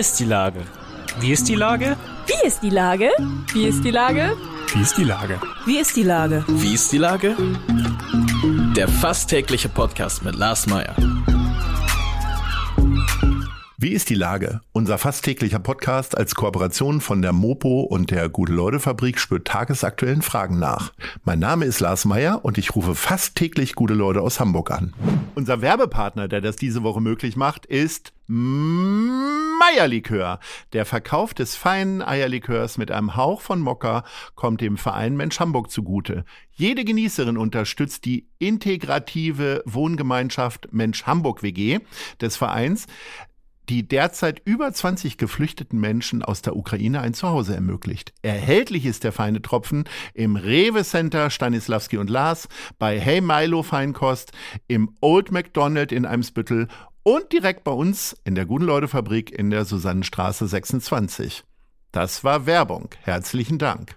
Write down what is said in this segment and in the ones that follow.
ist die Lage? Wie ist die Lage? Wie ist die Lage? Wie ist die Lage? Wie ist die Lage? Wie ist die Lage? Wie ist die Lage? Der fast tägliche Podcast mit Lars Meyer. Wie ist die Lage? Unser fast täglicher Podcast als Kooperation von der Mopo und der Gute-Leute-Fabrik spürt tagesaktuellen Fragen nach. Mein Name ist Lars Meyer und ich rufe fast täglich gute Leute aus Hamburg an. Unser Werbepartner, der das diese Woche möglich macht, ist Meierlikör. Der Verkauf des feinen Eierlikörs mit einem Hauch von Mokka kommt dem Verein Mensch Hamburg zugute. Jede Genießerin unterstützt die integrative Wohngemeinschaft Mensch Hamburg WG des Vereins die derzeit über 20 geflüchteten Menschen aus der Ukraine ein Zuhause ermöglicht. Erhältlich ist der feine Tropfen im Rewe Center Stanislavski und Lars, bei Hey Milo Feinkost, im Old McDonald in Eimsbüttel und direkt bei uns in der Guten Leute Fabrik in der Susannenstraße 26. Das war Werbung. Herzlichen Dank.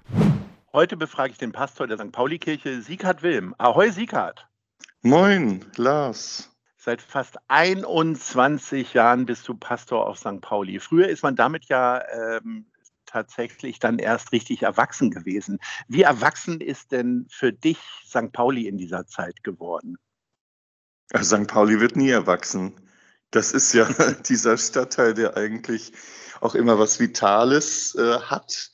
Heute befrage ich den Pastor der St. Pauli-Kirche, Sieghard Wilm. Ahoi, Sieghard. Moin, Lars. Seit fast 21 Jahren bist du Pastor auf St. Pauli. Früher ist man damit ja ähm, tatsächlich dann erst richtig erwachsen gewesen. Wie erwachsen ist denn für dich St. Pauli in dieser Zeit geworden? St. Pauli wird nie erwachsen. Das ist ja dieser Stadtteil, der eigentlich auch immer was Vitales äh, hat,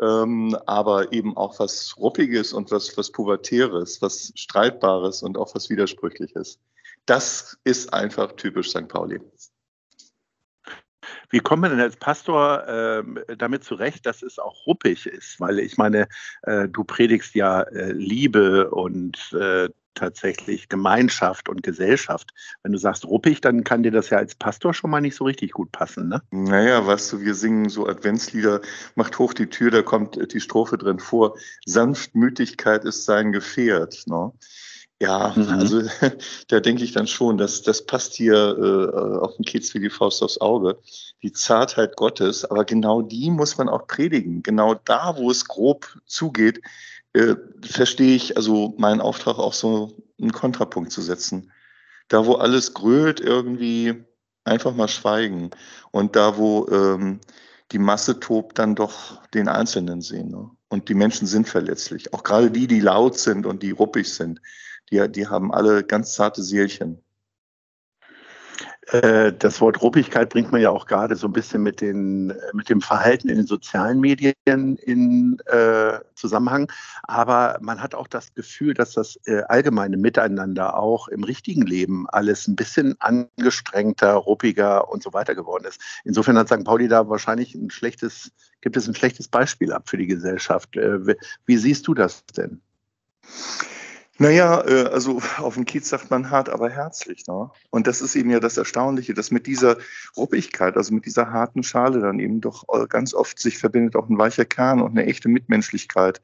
ähm, aber eben auch was Ruppiges und was, was Pubertäres, was Streitbares und auch was Widersprüchliches das ist einfach typisch St. Pauli. Wie kommt man denn als Pastor äh, damit zurecht, dass es auch ruppig ist? Weil ich meine, äh, du predigst ja äh, Liebe und äh, tatsächlich Gemeinschaft und Gesellschaft. Wenn du sagst ruppig, dann kann dir das ja als Pastor schon mal nicht so richtig gut passen, ne? Naja, weißt du, wir singen so Adventslieder, macht hoch die Tür, da kommt die Strophe drin vor, Sanftmütigkeit ist sein Gefährt. Ne? Ja, mhm. also da denke ich dann schon, dass das passt hier äh, auf den Kiez wie die Faust aufs Auge. Die Zartheit Gottes, aber genau die muss man auch predigen. Genau da, wo es grob zugeht, äh, verstehe ich also meinen Auftrag auch so einen Kontrapunkt zu setzen. Da, wo alles grölt, irgendwie einfach mal schweigen. Und da, wo ähm, die Masse tobt, dann doch den Einzelnen sehen. Ne? Und die Menschen sind verletzlich. Auch gerade die, die laut sind und die ruppig sind die, die haben alle ganz zarte Seelchen. Äh, das Wort Ruppigkeit bringt man ja auch gerade so ein bisschen mit, den, mit dem Verhalten in den sozialen Medien in äh, Zusammenhang. Aber man hat auch das Gefühl, dass das äh, allgemeine Miteinander auch im richtigen Leben alles ein bisschen angestrengter, ruppiger und so weiter geworden ist. Insofern hat St. Pauli da wahrscheinlich ein schlechtes, gibt es ein schlechtes Beispiel ab für die Gesellschaft. Äh, wie, wie siehst du das denn? Naja, äh, also auf dem Kiez sagt man hart, aber herzlich. Ne? Und das ist eben ja das Erstaunliche, dass mit dieser Ruppigkeit, also mit dieser harten Schale dann eben doch äh, ganz oft sich verbindet auch ein weicher Kern und eine echte Mitmenschlichkeit,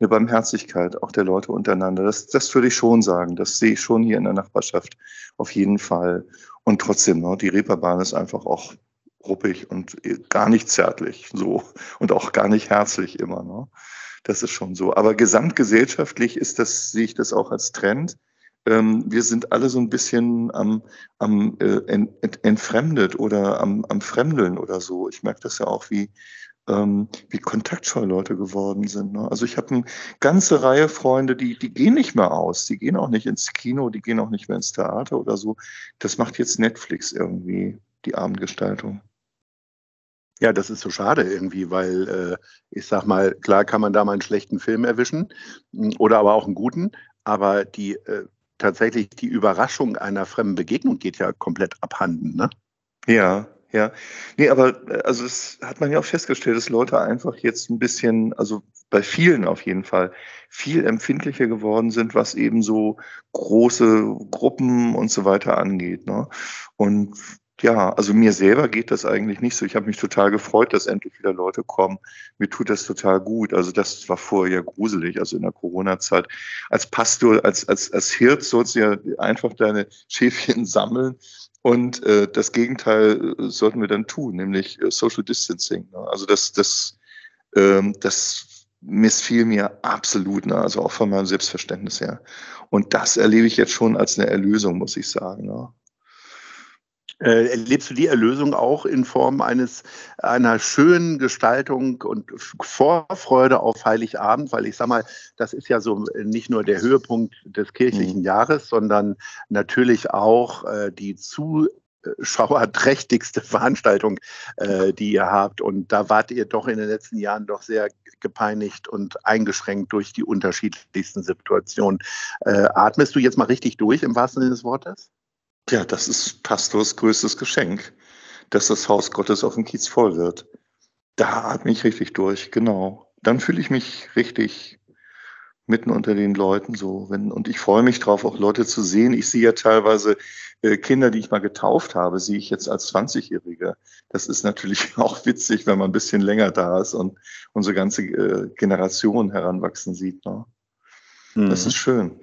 eine Barmherzigkeit auch der Leute untereinander. Das, das würde ich schon sagen. Das sehe ich schon hier in der Nachbarschaft auf jeden Fall. Und trotzdem, ne, die Reeperbahn ist einfach auch ruppig und äh, gar nicht zärtlich so und auch gar nicht herzlich immer. Ne? Das ist schon so. Aber gesamtgesellschaftlich ist das, sehe ich das auch als Trend. Ähm, wir sind alle so ein bisschen am, am äh, ent, entfremdet oder am, am Fremdeln oder so. Ich merke das ja auch, wie, ähm, wie kontaktscheu Leute geworden sind. Ne? Also ich habe eine ganze Reihe Freunde, die, die gehen nicht mehr aus, die gehen auch nicht ins Kino, die gehen auch nicht mehr ins Theater oder so. Das macht jetzt Netflix irgendwie, die Abendgestaltung. Ja, das ist so schade irgendwie, weil äh, ich sag mal, klar kann man da mal einen schlechten Film erwischen hm, oder aber auch einen guten, aber die äh, tatsächlich die Überraschung einer fremden Begegnung geht ja komplett abhanden, ne? Ja, ja. Nee, aber äh, also das hat man ja auch festgestellt, dass Leute einfach jetzt ein bisschen, also bei vielen auf jeden Fall, viel empfindlicher geworden sind, was eben so große Gruppen und so weiter angeht. Ne? Und ja, also mir selber geht das eigentlich nicht so. Ich habe mich total gefreut, dass endlich wieder Leute kommen. Mir tut das total gut. Also das war vorher ja gruselig, also in der Corona-Zeit. Als Pastor, als, als, als Hirt sollst du ja einfach deine Schäfchen sammeln. Und äh, das Gegenteil äh, sollten wir dann tun, nämlich äh, Social Distancing. Ne? Also das, das, ähm, das missfiel mir absolut, ne? also auch von meinem Selbstverständnis her. Und das erlebe ich jetzt schon als eine Erlösung, muss ich sagen. Ne? Äh, erlebst du die Erlösung auch in Form eines einer schönen Gestaltung und Vorfreude auf Heiligabend? Weil ich sag mal, das ist ja so nicht nur der Höhepunkt des kirchlichen mhm. Jahres, sondern natürlich auch äh, die zuschauerträchtigste Veranstaltung, äh, die ihr habt. Und da wart ihr doch in den letzten Jahren doch sehr gepeinigt und eingeschränkt durch die unterschiedlichsten Situationen. Äh, atmest du jetzt mal richtig durch im wahrsten Sinne des Wortes? Ja, das ist Pastors größtes Geschenk, dass das Haus Gottes auf dem Kiez voll wird. Da atme ich richtig durch, genau. Dann fühle ich mich richtig mitten unter den Leuten so. Wenn, und ich freue mich drauf, auch Leute zu sehen. Ich sehe ja teilweise äh, Kinder, die ich mal getauft habe, sehe ich jetzt als 20-Jährige. Das ist natürlich auch witzig, wenn man ein bisschen länger da ist und unsere ganze äh, Generation heranwachsen sieht. Ne? Mhm. Das ist schön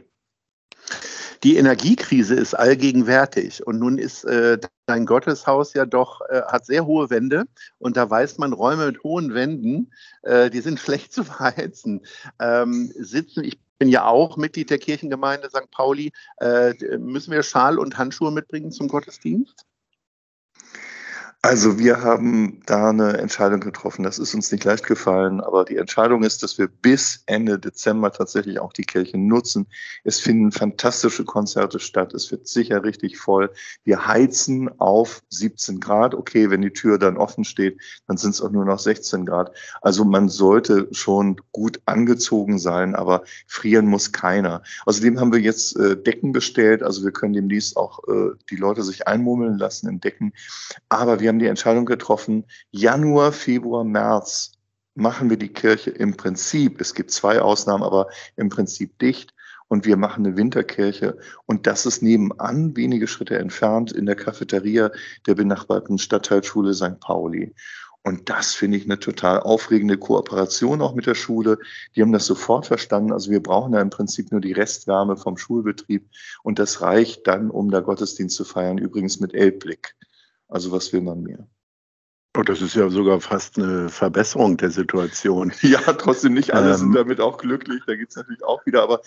die Energiekrise ist allgegenwärtig und nun ist äh, dein Gotteshaus ja doch, äh, hat sehr hohe Wände und da weiß man, Räume mit hohen Wänden, äh, die sind schlecht zu verheizen. Ähm, sitzen, ich bin ja auch Mitglied der Kirchengemeinde St. Pauli, äh, müssen wir Schal und Handschuhe mitbringen zum Gottesdienst? Also wir haben da eine Entscheidung getroffen. Das ist uns nicht leicht gefallen, aber die Entscheidung ist, dass wir bis Ende Dezember tatsächlich auch die Kirche nutzen. Es finden fantastische Konzerte statt. Es wird sicher richtig voll. Wir heizen auf 17 Grad. Okay, wenn die Tür dann offen steht, dann sind es auch nur noch 16 Grad. Also man sollte schon gut angezogen sein, aber frieren muss keiner. Außerdem haben wir jetzt äh, Decken bestellt. Also wir können demnächst auch äh, die Leute sich einmummeln lassen in Decken. Aber wir haben die Entscheidung getroffen, Januar, Februar, März machen wir die Kirche im Prinzip, es gibt zwei Ausnahmen, aber im Prinzip dicht und wir machen eine Winterkirche und das ist nebenan, wenige Schritte entfernt, in der Cafeteria der benachbarten Stadtteilschule St. Pauli. Und das finde ich eine total aufregende Kooperation auch mit der Schule. Die haben das sofort verstanden. Also wir brauchen da im Prinzip nur die Restwärme vom Schulbetrieb und das reicht dann, um da Gottesdienst zu feiern, übrigens mit Elbblick. Also was will man mehr? Oh, das ist ja sogar fast eine Verbesserung der Situation. Ja, trotzdem nicht alle ähm, sind damit auch glücklich. Da gibt es natürlich auch wieder, aber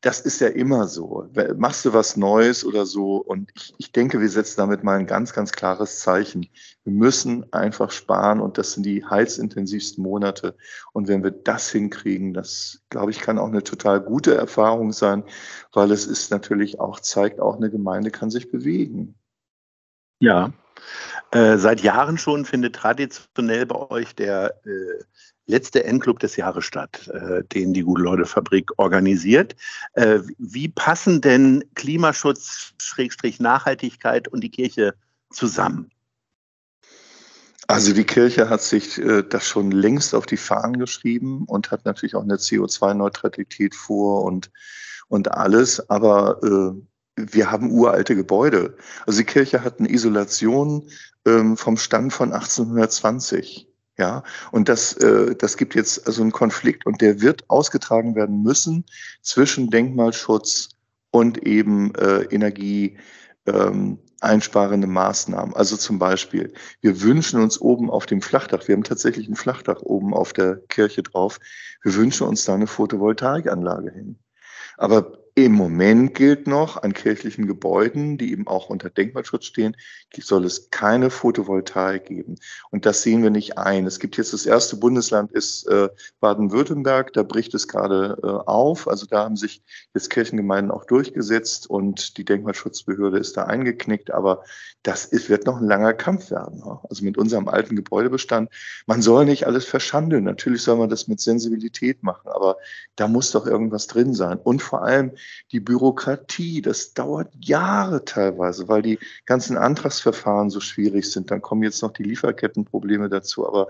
das ist ja immer so. Machst du was Neues oder so? Und ich, ich denke, wir setzen damit mal ein ganz, ganz klares Zeichen. Wir müssen einfach sparen und das sind die heizintensivsten Monate. Und wenn wir das hinkriegen, das, glaube ich, kann auch eine total gute Erfahrung sein, weil es ist natürlich auch, zeigt auch, eine Gemeinde kann sich bewegen. Ja, äh, seit Jahren schon findet traditionell bei euch der äh, letzte Endclub des Jahres statt, äh, den die Gute-Leute-Fabrik organisiert. Äh, wie passen denn Klimaschutz, Nachhaltigkeit und die Kirche zusammen? Also die Kirche hat sich äh, das schon längst auf die Fahnen geschrieben und hat natürlich auch eine CO2-Neutralität vor und, und alles. Aber äh, wir haben uralte Gebäude. Also die Kirche hat eine Isolation ähm, vom Stand von 1820. Ja, und das, äh, das gibt jetzt also einen Konflikt und der wird ausgetragen werden müssen zwischen Denkmalschutz und eben äh, Energie. Ähm, einsparende Maßnahmen. Also zum Beispiel, wir wünschen uns oben auf dem Flachdach, wir haben tatsächlich ein Flachdach oben auf der Kirche drauf, wir wünschen uns da eine Photovoltaikanlage hin. Aber im Moment gilt noch an kirchlichen Gebäuden, die eben auch unter Denkmalschutz stehen, soll es keine Photovoltaik geben. Und das sehen wir nicht ein. Es gibt jetzt das erste Bundesland ist äh, Baden-Württemberg, da bricht es gerade äh, auf. Also da haben sich jetzt Kirchengemeinden auch durchgesetzt und die Denkmalschutzbehörde ist da eingeknickt. Aber das ist, wird noch ein langer Kampf werden. Also mit unserem alten Gebäudebestand. Man soll nicht alles verschandeln. Natürlich soll man das mit Sensibilität machen, aber da muss doch irgendwas drin sein. Und vor allem die Bürokratie, das dauert Jahre teilweise, weil die ganzen Antragsverfahren so schwierig sind. Dann kommen jetzt noch die Lieferkettenprobleme dazu, aber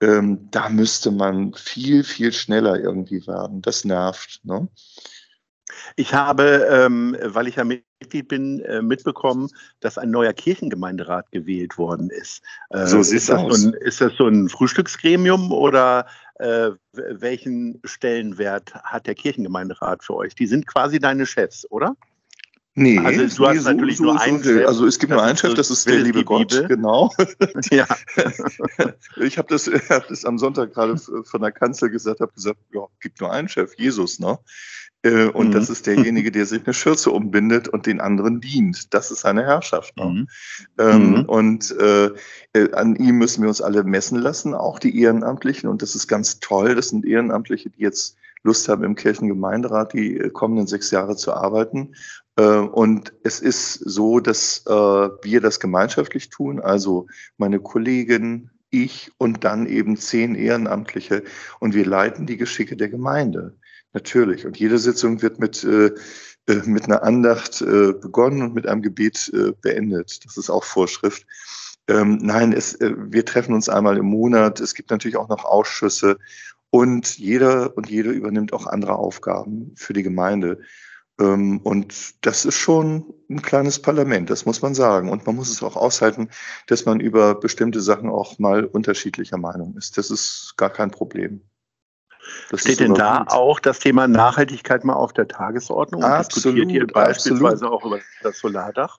ähm, da müsste man viel, viel schneller irgendwie werden. Das nervt. Ne? Ich habe, ähm, weil ich ja Mitglied bin, äh, mitbekommen, dass ein neuer Kirchengemeinderat gewählt worden ist. Äh, so sieht es aus. Ein, ist das so ein Frühstücksgremium oder äh, welchen Stellenwert hat der Kirchengemeinderat für euch? Die sind quasi deine Chefs, oder? Nee, also du hast so, natürlich so, nur einen so, Chef. Also es gibt nur einen Chef, das ist der liebe Gott, Bibel. genau. Ja. ich habe das, hab das am Sonntag gerade von der Kanzel gesagt, habe gesagt, ja, gibt nur einen Chef, Jesus, ne? Äh, und mhm. das ist derjenige, der sich eine Schürze umbindet und den anderen dient. Das ist seine Herrschaft. Ne? Mhm. Ähm, mhm. Und äh, äh, an ihm müssen wir uns alle messen lassen, auch die Ehrenamtlichen. Und das ist ganz toll. Das sind Ehrenamtliche, die jetzt Lust haben, im Kirchengemeinderat die äh, kommenden sechs Jahre zu arbeiten. Äh, und es ist so, dass wir das gemeinschaftlich tun. Also meine Kollegin, ich und dann eben zehn Ehrenamtliche. Und wir leiten die Geschicke der Gemeinde. Natürlich. Und jede Sitzung wird mit, äh, äh, mit einer Andacht äh, begonnen und mit einem Gebet äh, beendet. Das ist auch Vorschrift. Ähm, nein, es, äh, wir treffen uns einmal im Monat. Es gibt natürlich auch noch Ausschüsse. Und jeder und jede übernimmt auch andere Aufgaben für die Gemeinde. Ähm, und das ist schon ein kleines Parlament, das muss man sagen. Und man muss es auch aushalten, dass man über bestimmte Sachen auch mal unterschiedlicher Meinung ist. Das ist gar kein Problem. Das Steht denn da gut. auch das Thema Nachhaltigkeit mal auf der Tagesordnung? Absolut, Diskutiert ihr beispielsweise absolut. auch über das Solardach?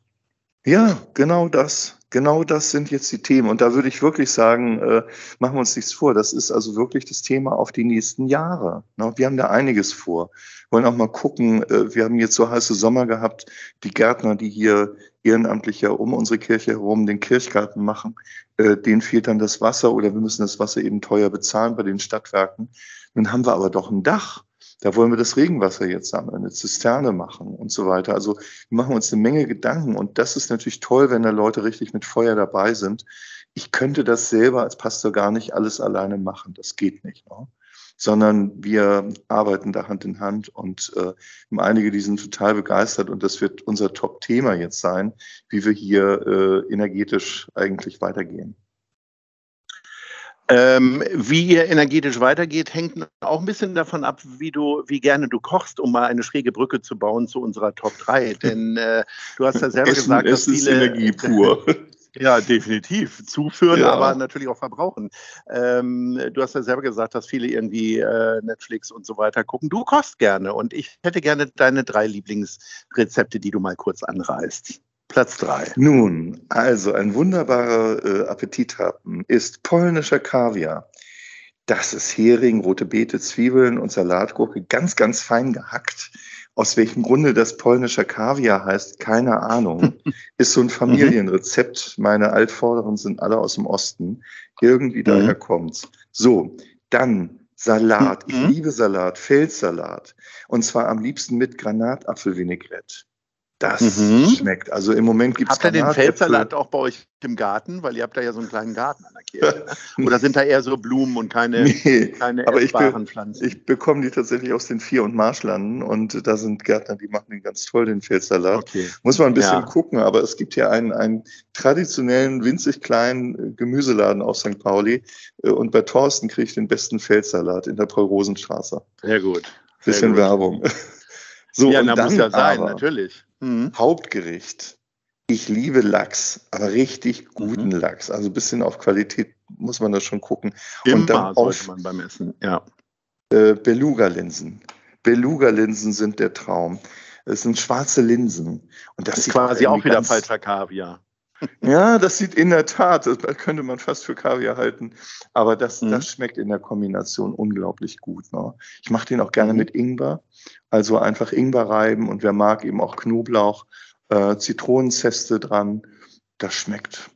Ja, genau das. Genau das sind jetzt die Themen. Und da würde ich wirklich sagen, äh, machen wir uns nichts vor. Das ist also wirklich das Thema auf die nächsten Jahre. Ne? Wir haben da einiges vor. Wollen auch mal gucken. Äh, wir haben jetzt so heiße Sommer gehabt. Die Gärtner, die hier ehrenamtlich ja um unsere Kirche herum den Kirchgarten machen, äh, denen fehlt dann das Wasser oder wir müssen das Wasser eben teuer bezahlen bei den Stadtwerken. Nun haben wir aber doch ein Dach. Da wollen wir das Regenwasser jetzt sammeln, eine Zisterne machen und so weiter. Also wir machen uns eine Menge Gedanken und das ist natürlich toll, wenn da Leute richtig mit Feuer dabei sind. Ich könnte das selber als Pastor gar nicht alles alleine machen. Das geht nicht. Ne? Sondern wir arbeiten da Hand in Hand und äh, einige, die sind total begeistert und das wird unser Top-Thema jetzt sein, wie wir hier äh, energetisch eigentlich weitergehen. Ähm, wie ihr energetisch weitergeht, hängt auch ein bisschen davon ab, wie du, wie gerne du kochst, um mal eine schräge Brücke zu bauen zu unserer Top 3. Denn äh, du hast ja selber Essen, gesagt, dass viele. Ist Energie pur. Ja, definitiv. Zuführen, ja. aber natürlich auch verbrauchen. Ähm, du hast ja selber gesagt, dass viele irgendwie äh, Netflix und so weiter gucken. Du kochst gerne und ich hätte gerne deine drei Lieblingsrezepte, die du mal kurz anreißt. Platz drei. Nun, also ein wunderbarer äh, Appetithappen ist polnischer Kaviar. Das ist Hering, rote Beete, Zwiebeln und Salatgurke ganz, ganz fein gehackt. Aus welchem Grunde das polnischer Kaviar heißt, keine Ahnung. Ist so ein Familienrezept. Meine Altvorderen sind alle aus dem Osten. Irgendwie mhm. daher kommt's. So, dann Salat. Ich mhm. liebe Salat, Feldsalat. Und zwar am liebsten mit Granatapfelvinaigrette. Das mhm. schmeckt. Also im Moment gibt es Habt ihr den Feldsalat auch bei euch im Garten? Weil ihr habt da ja so einen kleinen Garten an der Kirche. Ne? Oder sind da eher so Blumen und keine, nee, keine aber ich be Pflanzen? Ich bekomme die tatsächlich aus den Vier- und Marschlanden und da sind Gärtner, die machen den ganz toll, den Feldsalat. Okay. Muss man ein bisschen ja. gucken, aber es gibt hier einen, einen traditionellen, winzig kleinen äh, Gemüseladen auf St. Pauli äh, und bei Thorsten kriege ich den besten Feldsalat in der Paul-Rosenstraße. Sehr gut. Sehr bisschen gut. Werbung. So, ja, und dann muss ja sein, natürlich. Mhm. Hauptgericht. Ich liebe Lachs, aber richtig guten mhm. Lachs. Also ein bisschen auf Qualität muss man da schon gucken. Immer und dann auf, man beim Essen, ja. Äh, Beluga-Linsen. Beluga-Linsen sind der Traum. Es sind schwarze Linsen. Und das, das ist quasi auch wieder falscher Kaviar. Ja, das sieht in der Tat, das könnte man fast für Kaviar halten, aber das, mhm. das schmeckt in der Kombination unglaublich gut. Ne? Ich mache den auch gerne mhm. mit Ingwer, also einfach Ingwer reiben und wer mag eben auch Knoblauch, äh, Zitronenzeste dran, das schmeckt.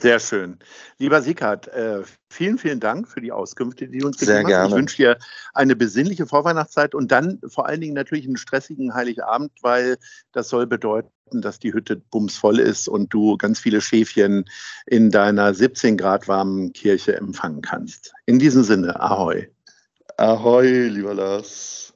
Sehr schön. Lieber Sickert, äh, vielen, vielen Dank für die Auskünfte, die du uns gegeben hast. Ich wünsche dir eine besinnliche Vorweihnachtszeit und dann vor allen Dingen natürlich einen stressigen Heiligabend, weil das soll bedeuten, dass die Hütte bumsvoll ist und du ganz viele Schäfchen in deiner 17 Grad warmen Kirche empfangen kannst. In diesem Sinne, ahoi. Ahoi, lieber Lars.